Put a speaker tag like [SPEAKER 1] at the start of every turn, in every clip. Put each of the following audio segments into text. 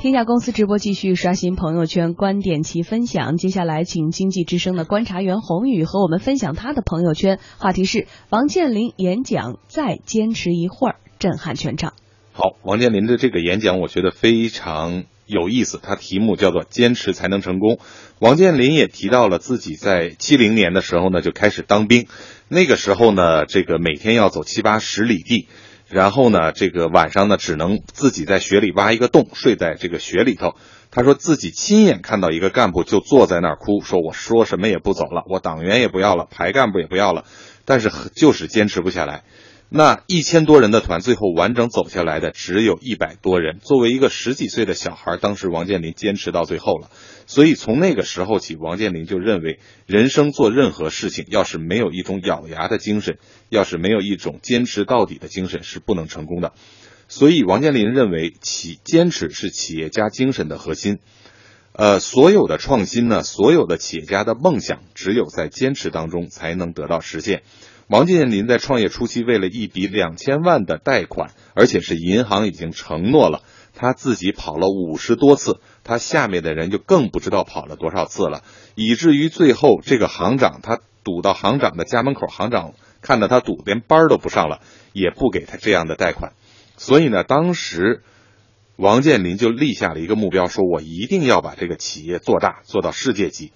[SPEAKER 1] 天下公司直播继续刷新朋友圈观点齐分享。接下来，请经济之声的观察员宏宇和我们分享他的朋友圈话题是：王健林演讲再坚持一会儿，震撼全场。
[SPEAKER 2] 好，王健林的这个演讲我觉得非常有意思，他题目叫做“坚持才能成功”。王健林也提到了自己在七零年的时候呢就开始当兵，那个时候呢这个每天要走七八十里地。然后呢，这个晚上呢，只能自己在雪里挖一个洞，睡在这个雪里头。他说自己亲眼看到一个干部就坐在那儿哭，说我说什么也不走了，我党员也不要了，排干部也不要了，但是就是坚持不下来。那一千多人的团，最后完整走下来的只有一百多人。作为一个十几岁的小孩，当时王健林坚持到最后了。所以从那个时候起，王健林就认为，人生做任何事情，要是没有一种咬牙的精神，要是没有一种坚持到底的精神，是不能成功的。所以王健林认为，企坚持是企业家精神的核心。呃，所有的创新呢，所有的企业家的梦想，只有在坚持当中才能得到实现。王健林在创业初期，为了一笔两千万的贷款，而且是银行已经承诺了，他自己跑了五十多次，他下面的人就更不知道跑了多少次了，以至于最后这个行长他堵到行长的家门口，行长看到他堵，连班都不上了，也不给他这样的贷款。所以呢，当时王健林就立下了一个目标，说我一定要把这个企业做大，做到世界级。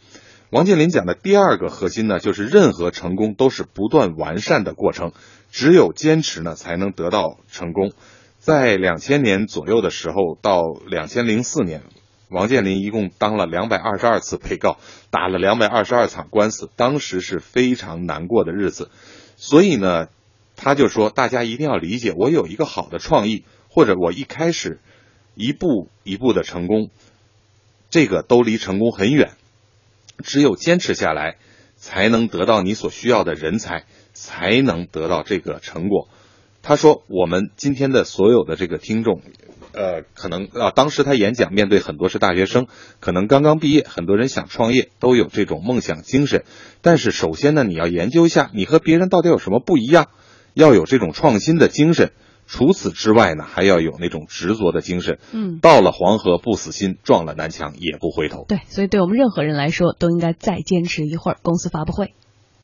[SPEAKER 2] 王健林讲的第二个核心呢，就是任何成功都是不断完善的过程，只有坚持呢，才能得到成功。在两千年左右的时候，到两千零四年，王健林一共当了两百二十二次被告，打了两百二十二场官司，当时是非常难过的日子。所以呢，他就说，大家一定要理解，我有一个好的创意，或者我一开始一步一步的成功，这个都离成功很远。只有坚持下来，才能得到你所需要的人才，才能得到这个成果。他说：“我们今天的所有的这个听众，呃，可能啊，当时他演讲面对很多是大学生，可能刚刚毕业，很多人想创业，都有这种梦想精神。但是首先呢，你要研究一下，你和别人到底有什么不一样，要有这种创新的精神。”除此之外呢，还要有那种执着的精神。
[SPEAKER 1] 嗯，
[SPEAKER 2] 到了黄河不死心，撞了南墙也不回头。
[SPEAKER 1] 对，所以对我们任何人来说，都应该再坚持一会儿。公司发布会。